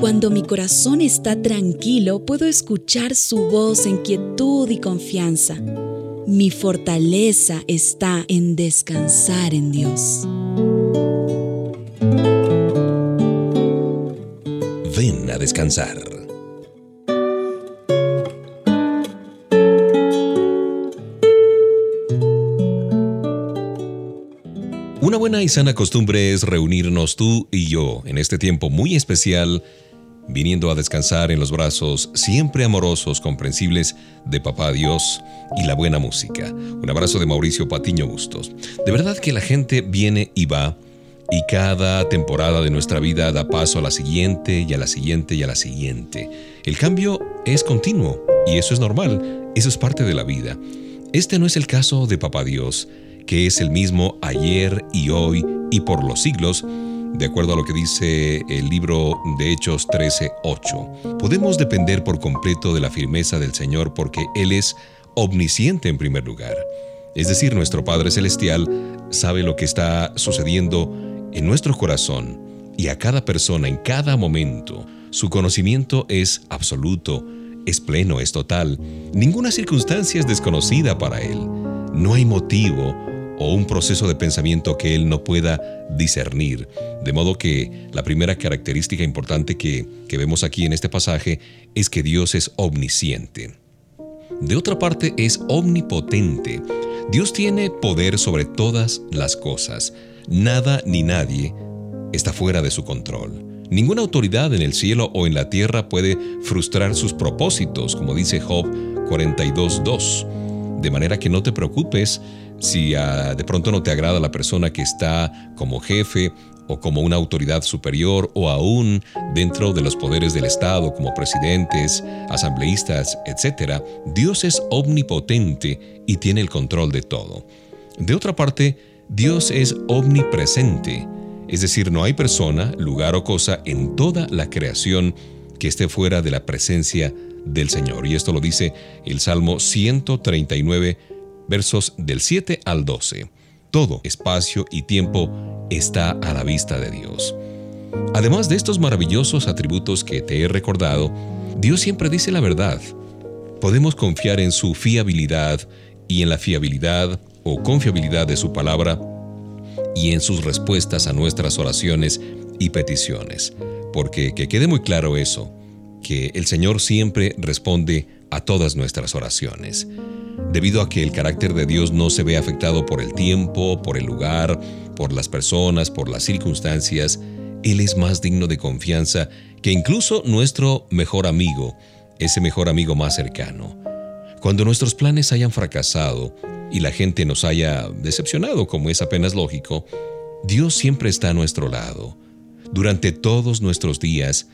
Cuando mi corazón está tranquilo, puedo escuchar su voz en quietud y confianza. Mi fortaleza está en descansar en Dios. Ven a descansar. Una buena y sana costumbre es reunirnos tú y yo en este tiempo muy especial, viniendo a descansar en los brazos siempre amorosos, comprensibles de Papá Dios y la buena música. Un abrazo de Mauricio Patiño Bustos. De verdad que la gente viene y va y cada temporada de nuestra vida da paso a la siguiente y a la siguiente y a la siguiente. El cambio es continuo y eso es normal, eso es parte de la vida. Este no es el caso de Papá Dios que es el mismo ayer y hoy y por los siglos, de acuerdo a lo que dice el libro de Hechos 13:8. Podemos depender por completo de la firmeza del Señor porque Él es omnisciente en primer lugar. Es decir, nuestro Padre Celestial sabe lo que está sucediendo en nuestro corazón y a cada persona en cada momento. Su conocimiento es absoluto, es pleno, es total. Ninguna circunstancia es desconocida para Él. No hay motivo o un proceso de pensamiento que él no pueda discernir. De modo que la primera característica importante que, que vemos aquí en este pasaje es que Dios es omnisciente. De otra parte, es omnipotente. Dios tiene poder sobre todas las cosas. Nada ni nadie está fuera de su control. Ninguna autoridad en el cielo o en la tierra puede frustrar sus propósitos, como dice Job 42.2. De manera que no te preocupes si ah, de pronto no te agrada la persona que está como jefe o como una autoridad superior o aún dentro de los poderes del Estado como presidentes, asambleístas, etc., Dios es omnipotente y tiene el control de todo. De otra parte, Dios es omnipresente, es decir, no hay persona, lugar o cosa en toda la creación que esté fuera de la presencia del Señor. Y esto lo dice el Salmo 139, versos del 7 al 12. Todo espacio y tiempo está a la vista de Dios. Además de estos maravillosos atributos que te he recordado, Dios siempre dice la verdad. Podemos confiar en su fiabilidad y en la fiabilidad o confiabilidad de su palabra y en sus respuestas a nuestras oraciones y peticiones. Porque que quede muy claro eso, que el Señor siempre responde a todas nuestras oraciones debido a que el carácter de Dios no se ve afectado por el tiempo, por el lugar, por las personas, por las circunstancias, Él es más digno de confianza que incluso nuestro mejor amigo, ese mejor amigo más cercano. Cuando nuestros planes hayan fracasado y la gente nos haya decepcionado, como es apenas lógico, Dios siempre está a nuestro lado. Durante todos nuestros días,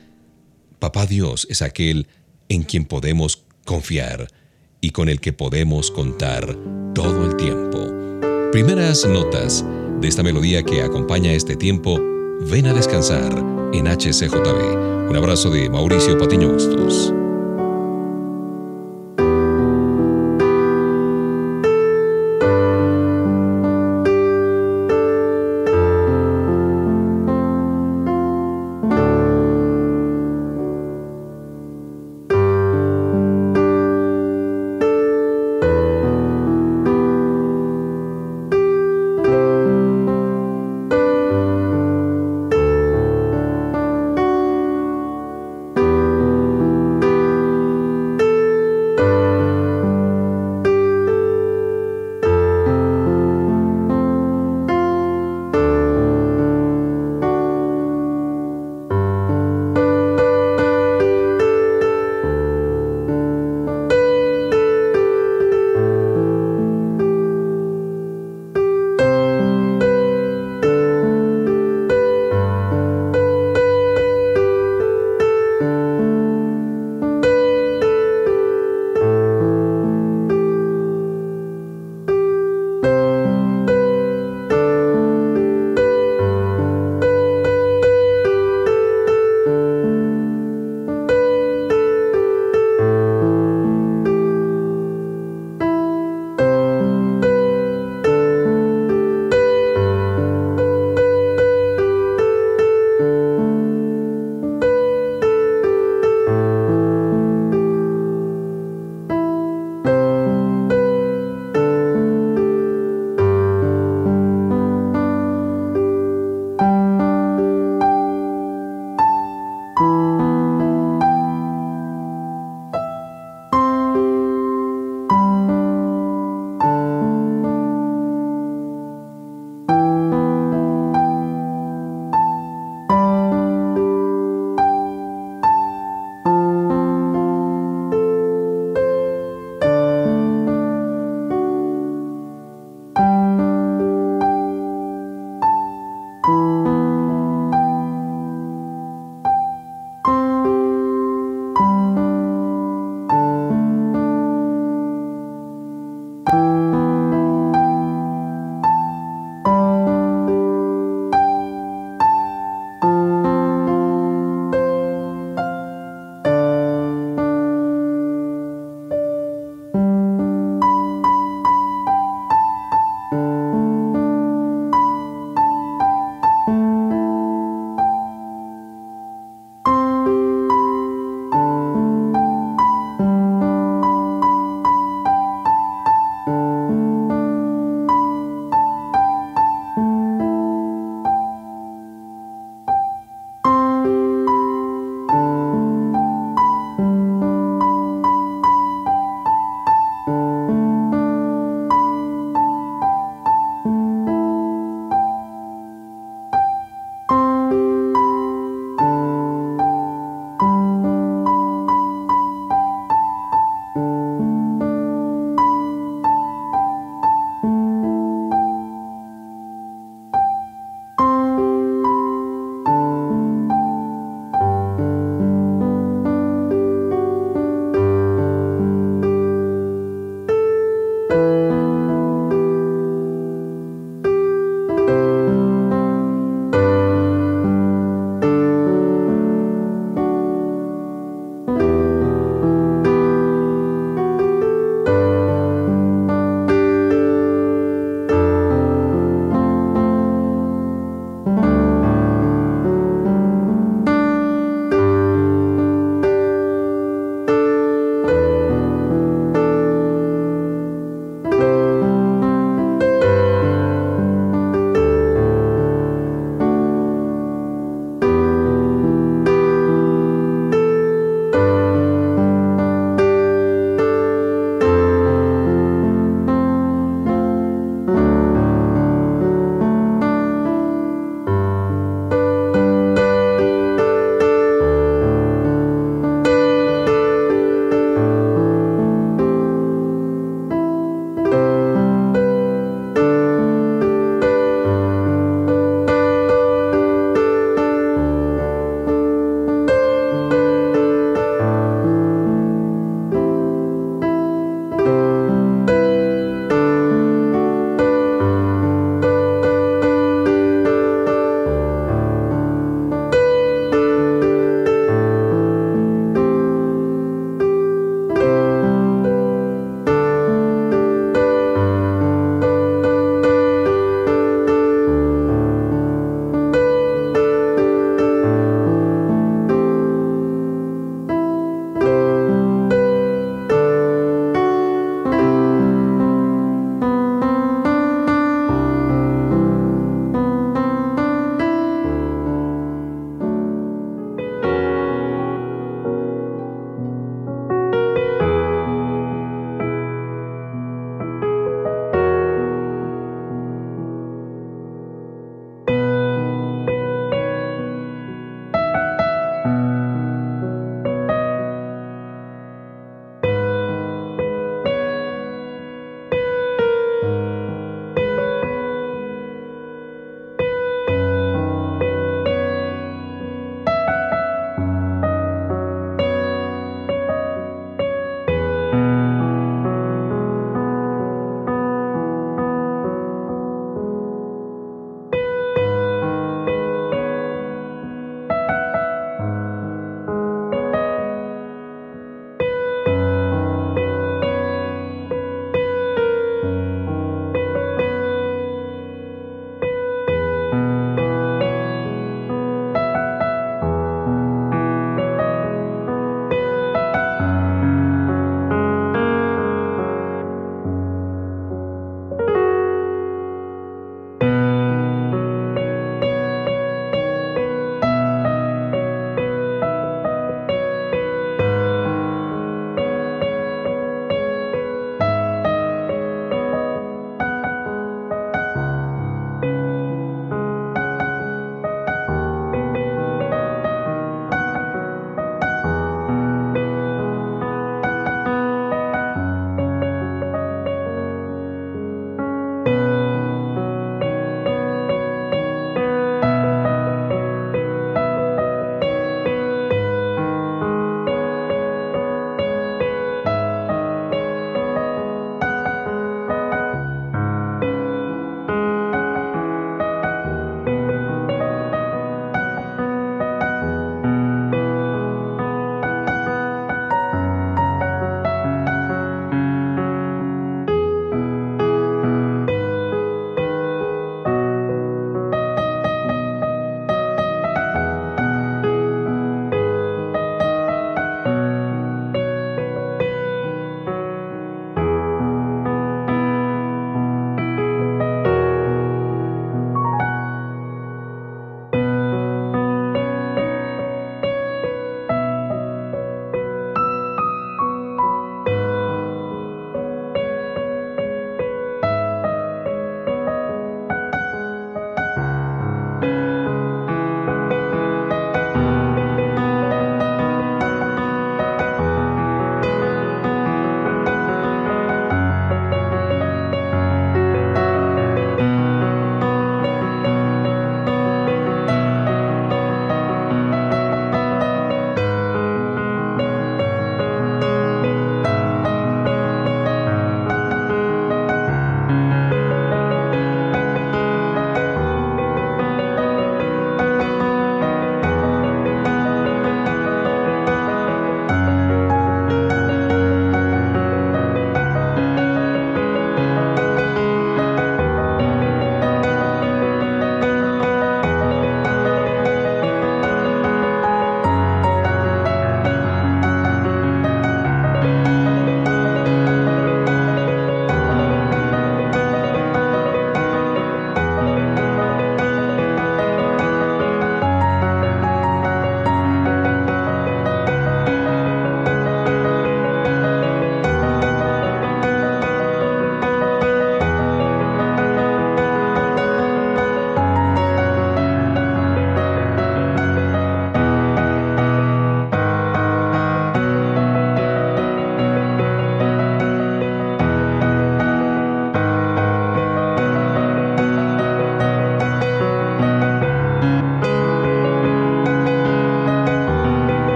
Papá Dios es aquel en quien podemos confiar y con el que podemos contar todo el tiempo. Primeras notas de esta melodía que acompaña este tiempo, ven a descansar en HCJB. Un abrazo de Mauricio Patiño Bustos.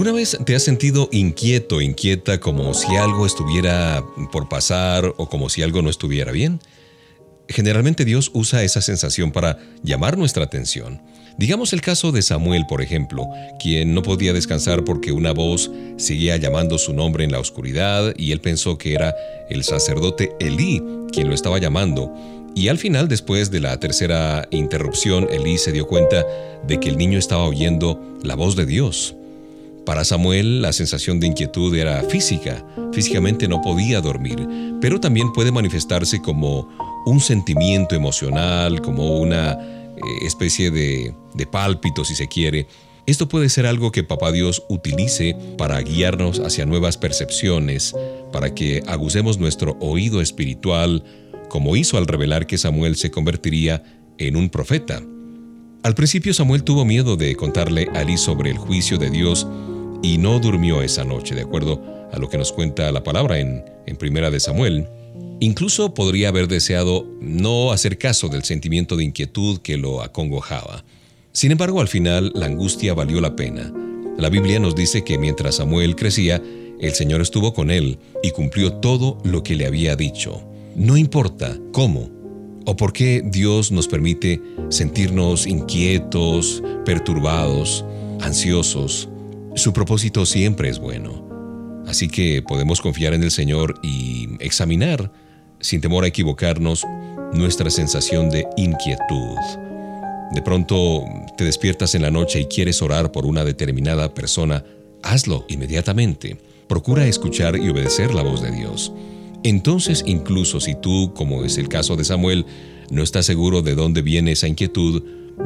¿Alguna vez te has sentido inquieto, inquieta, como si algo estuviera por pasar o como si algo no estuviera bien? Generalmente Dios usa esa sensación para llamar nuestra atención. Digamos el caso de Samuel, por ejemplo, quien no podía descansar porque una voz seguía llamando su nombre en la oscuridad y él pensó que era el sacerdote Elí quien lo estaba llamando. Y al final, después de la tercera interrupción, Elí se dio cuenta de que el niño estaba oyendo la voz de Dios. Para Samuel la sensación de inquietud era física, físicamente no podía dormir, pero también puede manifestarse como un sentimiento emocional, como una eh, especie de, pálpito si se quiere. Esto puede ser algo que Papá Dios utilice para guiarnos hacia nuevas percepciones, para que agucemos nuestro oído espiritual, como hizo al revelar que Samuel se convertiría en un profeta. Al principio Samuel tuvo miedo de contarle a Elí sobre el juicio de Dios y no durmió esa noche, de acuerdo a lo que nos cuenta la palabra en, en Primera de Samuel. Incluso podría haber deseado no hacer caso del sentimiento de inquietud que lo acongojaba. Sin embargo, al final la angustia valió la pena. La Biblia nos dice que mientras Samuel crecía, el Señor estuvo con él y cumplió todo lo que le había dicho. No importa cómo o por qué Dios nos permite sentirnos inquietos, perturbados, ansiosos, su propósito siempre es bueno. Así que podemos confiar en el Señor y examinar, sin temor a equivocarnos, nuestra sensación de inquietud. De pronto te despiertas en la noche y quieres orar por una determinada persona, hazlo inmediatamente. Procura escuchar y obedecer la voz de Dios. Entonces, incluso si tú, como es el caso de Samuel, no estás seguro de dónde viene esa inquietud,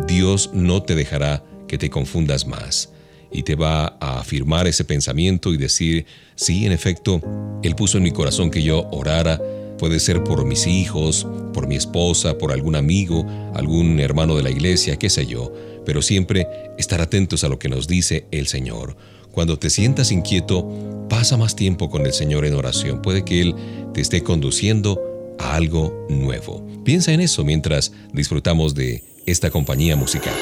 Dios no te dejará que te confundas más y te va a afirmar ese pensamiento y decir, sí, en efecto, Él puso en mi corazón que yo orara, puede ser por mis hijos, por mi esposa, por algún amigo, algún hermano de la iglesia, qué sé yo, pero siempre estar atentos a lo que nos dice el Señor. Cuando te sientas inquieto, pasa más tiempo con el Señor en oración. Puede que Él te esté conduciendo a algo nuevo. Piensa en eso mientras disfrutamos de esta compañía musical.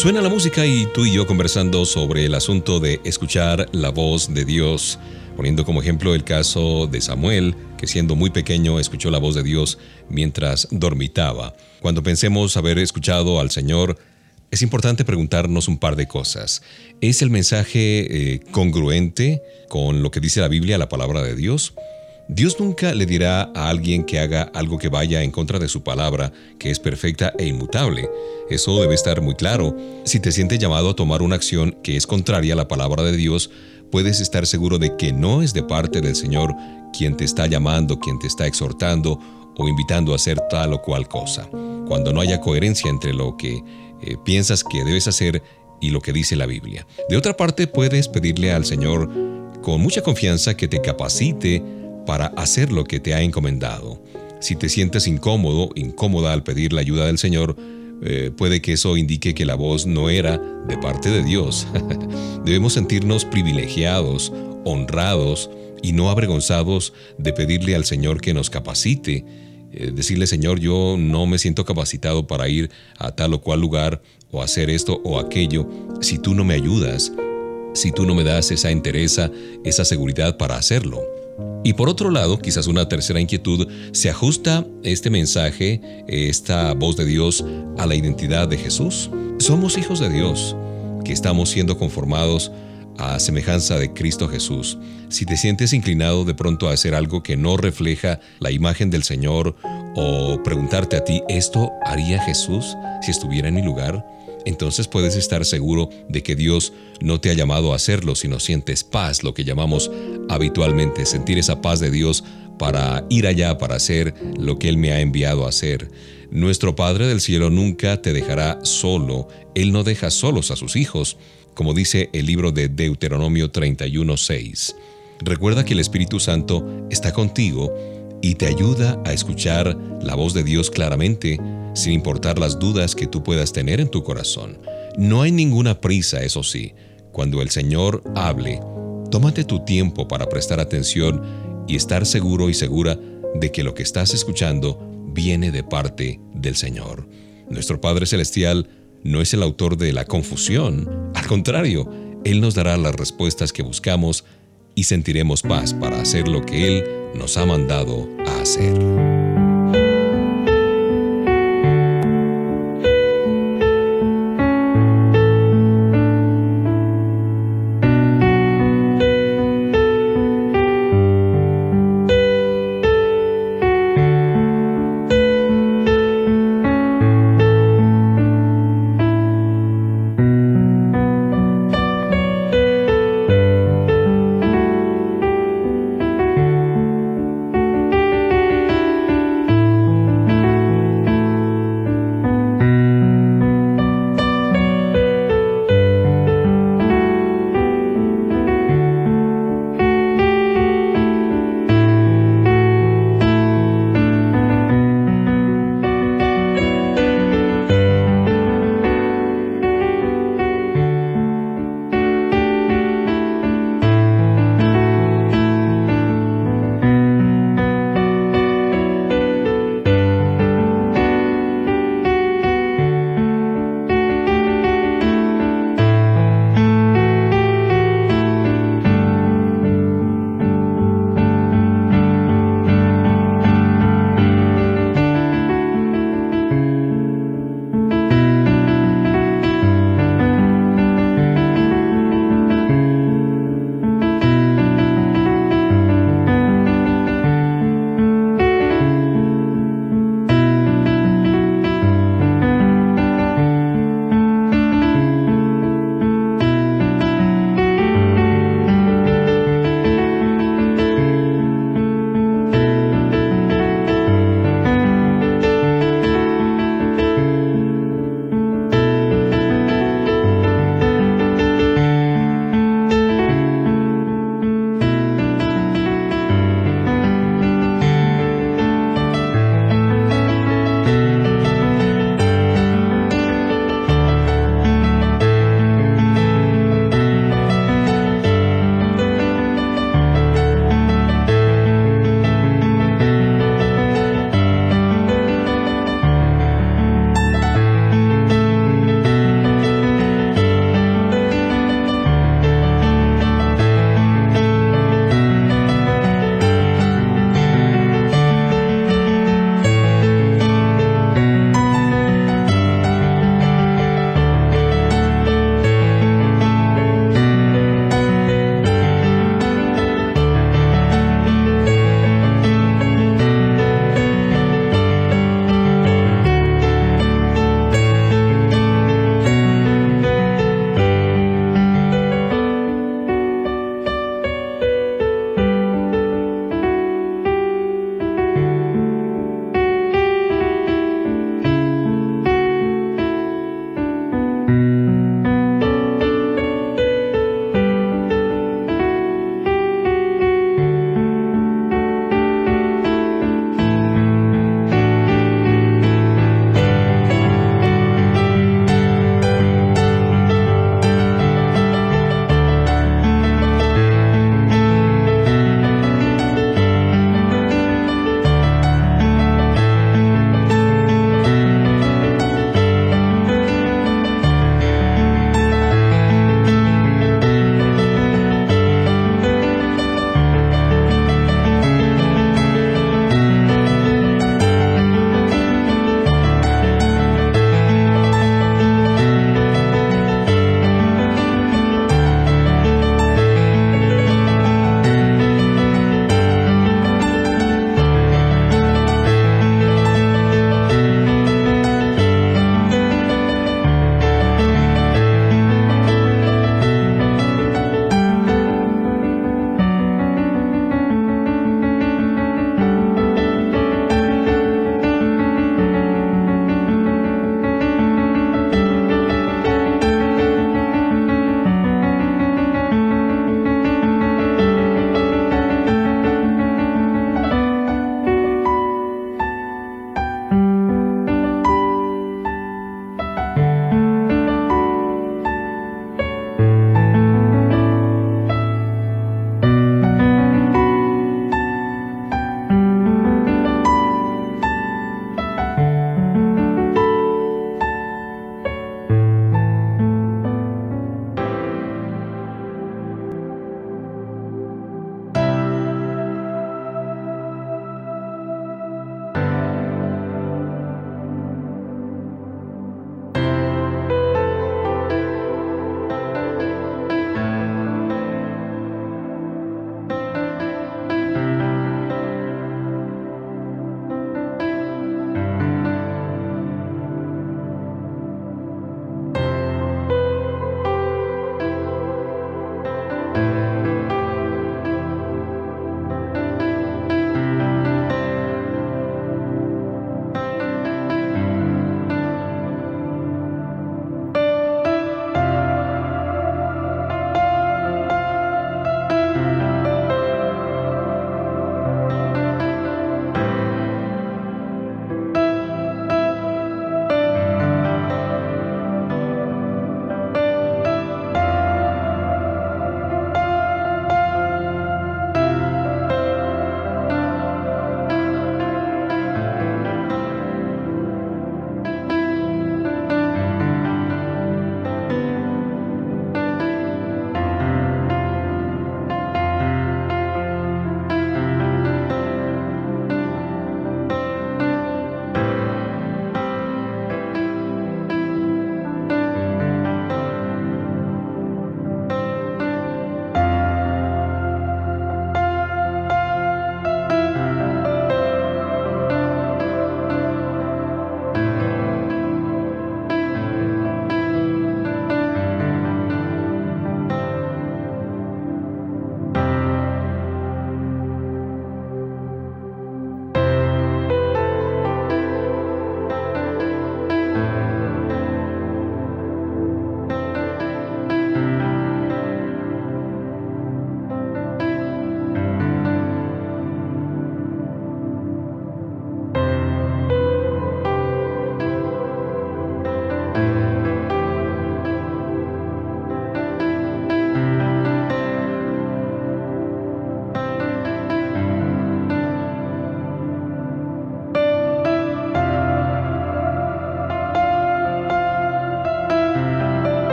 Suena la música y tú y yo conversando sobre el asunto de escuchar la voz de Dios, poniendo como ejemplo el caso de Samuel, que siendo muy pequeño escuchó la voz de Dios mientras dormitaba. Cuando pensemos haber escuchado al Señor, es importante preguntarnos un par de cosas. ¿Es el mensaje eh, congruente con lo que dice la Biblia, la palabra de Dios? Dios nunca le dirá a alguien que haga algo que vaya en contra de su palabra, que es perfecta e inmutable. Eso debe estar muy claro. Si te sientes llamado a tomar una acción que es contraria a la palabra de Dios, puedes estar seguro de que no es de parte del Señor quien te está llamando, quien te está exhortando o invitando a hacer tal o cual cosa. Cuando no haya coherencia entre lo que eh, piensas que debes hacer y lo que dice la Biblia. De otra parte, puedes pedirle al Señor con mucha confianza que te capacite para hacer lo que te ha encomendado. Si te sientes incómodo, incómoda al pedir la ayuda del Señor, eh, puede que eso indique que la voz no era de parte de Dios. Debemos sentirnos privilegiados, honrados y no avergonzados de pedirle al Señor que nos capacite. Eh, decirle, Señor, yo no me siento capacitado para ir a tal o cual lugar o hacer esto o aquello si tú no me ayudas, si tú no me das esa entereza, esa seguridad para hacerlo. Y por otro lado, quizás una tercera inquietud, ¿se ajusta este mensaje, esta voz de Dios, a la identidad de Jesús? Somos hijos de Dios, que estamos siendo conformados a semejanza de Cristo Jesús. Si te sientes inclinado de pronto a hacer algo que no refleja la imagen del Señor o preguntarte a ti, ¿esto haría Jesús si estuviera en mi lugar? entonces puedes estar seguro de que Dios no te ha llamado a hacerlo, sino sientes paz, lo que llamamos habitualmente, sentir esa paz de Dios para ir allá, para hacer lo que Él me ha enviado a hacer. Nuestro Padre del Cielo nunca te dejará solo, Él no deja solos a sus hijos, como dice el libro de Deuteronomio 31.6. Recuerda que el Espíritu Santo está contigo y te ayuda a escuchar la voz de Dios claramente, sin importar las dudas que tú puedas tener en tu corazón. No hay ninguna prisa, eso sí. Cuando el Señor hable, tómate tu tiempo para prestar atención y estar seguro y segura de que lo que estás escuchando viene de parte del Señor. Nuestro Padre Celestial no es el autor de la confusión, al contrario, Él nos dará las respuestas que buscamos y sentiremos paz para hacer lo que Él nos ha mandado a hacer.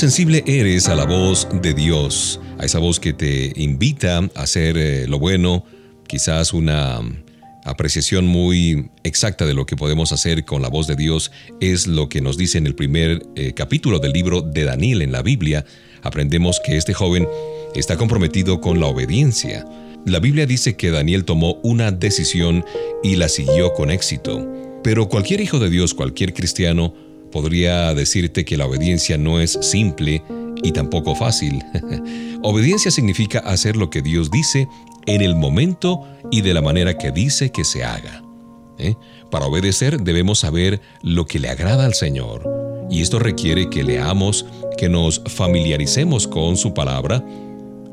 Sensible eres a la voz de Dios? A esa voz que te invita a hacer eh, lo bueno, quizás una apreciación muy exacta de lo que podemos hacer con la voz de Dios es lo que nos dice en el primer eh, capítulo del libro de Daniel en la Biblia. Aprendemos que este joven está comprometido con la obediencia. La Biblia dice que Daniel tomó una decisión y la siguió con éxito. Pero cualquier hijo de Dios, cualquier cristiano, podría decirte que la obediencia no es simple y tampoco fácil. obediencia significa hacer lo que Dios dice en el momento y de la manera que dice que se haga. ¿eh? Para obedecer debemos saber lo que le agrada al Señor, y esto requiere que leamos, que nos familiaricemos con su palabra,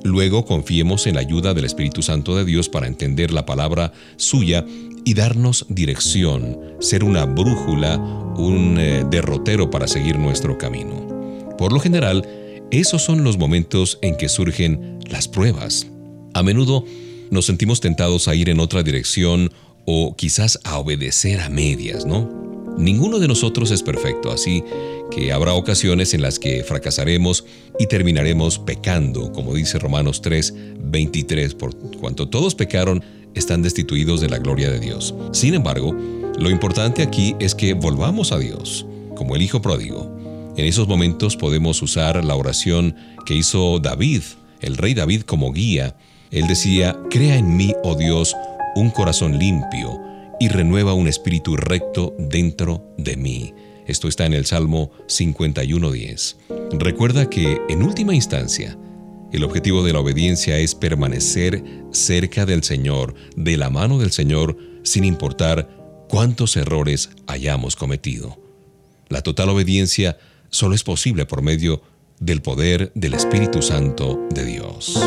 luego confiemos en la ayuda del Espíritu Santo de Dios para entender la palabra suya y darnos dirección, ser una brújula, un eh, derrotero para seguir nuestro camino. Por lo general, esos son los momentos en que surgen las pruebas. A menudo nos sentimos tentados a ir en otra dirección o quizás a obedecer a medias, ¿no? Ninguno de nosotros es perfecto, así que habrá ocasiones en las que fracasaremos y terminaremos pecando, como dice Romanos 3, 23, por cuanto todos pecaron, están destituidos de la gloria de Dios. Sin embargo, lo importante aquí es que volvamos a Dios, como el Hijo pródigo. En esos momentos podemos usar la oración que hizo David, el rey David, como guía él decía, Crea en mí, oh Dios, un corazón limpio y renueva un espíritu recto dentro de mí. Esto está en el Salmo 51.10. Recuerda que, en última instancia, el objetivo de la obediencia es permanecer cerca del Señor, de la mano del Señor, sin importar cuántos errores hayamos cometido. La total obediencia solo es posible por medio del poder del Espíritu Santo de Dios.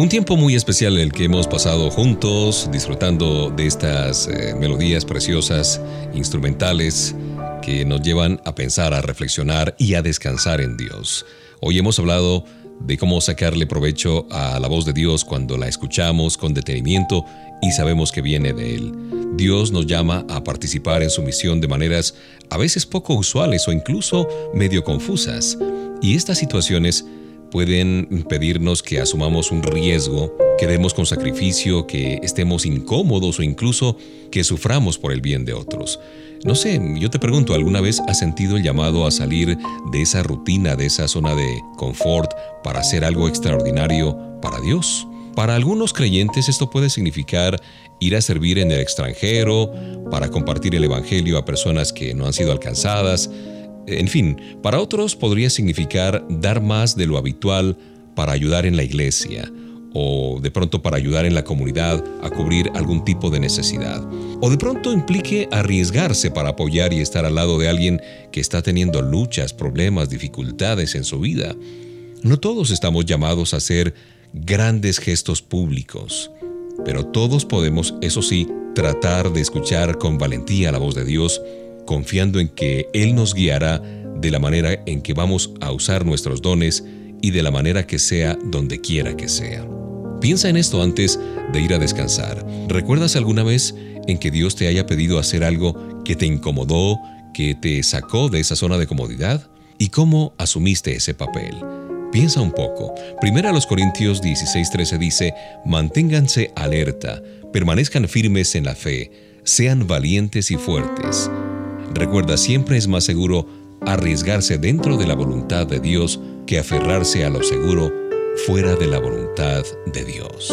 Un tiempo muy especial el que hemos pasado juntos, disfrutando de estas eh, melodías preciosas, instrumentales, que nos llevan a pensar, a reflexionar y a descansar en Dios. Hoy hemos hablado de cómo sacarle provecho a la voz de Dios cuando la escuchamos con detenimiento y sabemos que viene de Él. Dios nos llama a participar en su misión de maneras a veces poco usuales o incluso medio confusas. Y estas situaciones pueden pedirnos que asumamos un riesgo, que demos con sacrificio, que estemos incómodos o incluso que suframos por el bien de otros. No sé, yo te pregunto, ¿alguna vez has sentido el llamado a salir de esa rutina, de esa zona de confort, para hacer algo extraordinario para Dios? Para algunos creyentes esto puede significar ir a servir en el extranjero, para compartir el Evangelio a personas que no han sido alcanzadas, en fin, para otros podría significar dar más de lo habitual para ayudar en la iglesia o de pronto para ayudar en la comunidad a cubrir algún tipo de necesidad. O de pronto implique arriesgarse para apoyar y estar al lado de alguien que está teniendo luchas, problemas, dificultades en su vida. No todos estamos llamados a hacer grandes gestos públicos, pero todos podemos, eso sí, tratar de escuchar con valentía la voz de Dios confiando en que Él nos guiará de la manera en que vamos a usar nuestros dones y de la manera que sea donde quiera que sea. Piensa en esto antes de ir a descansar. ¿Recuerdas alguna vez en que Dios te haya pedido hacer algo que te incomodó, que te sacó de esa zona de comodidad? ¿Y cómo asumiste ese papel? Piensa un poco. Primera a los Corintios 16:13 dice, manténganse alerta, permanezcan firmes en la fe, sean valientes y fuertes. Recuerda, siempre es más seguro arriesgarse dentro de la voluntad de Dios que aferrarse a lo seguro fuera de la voluntad de Dios.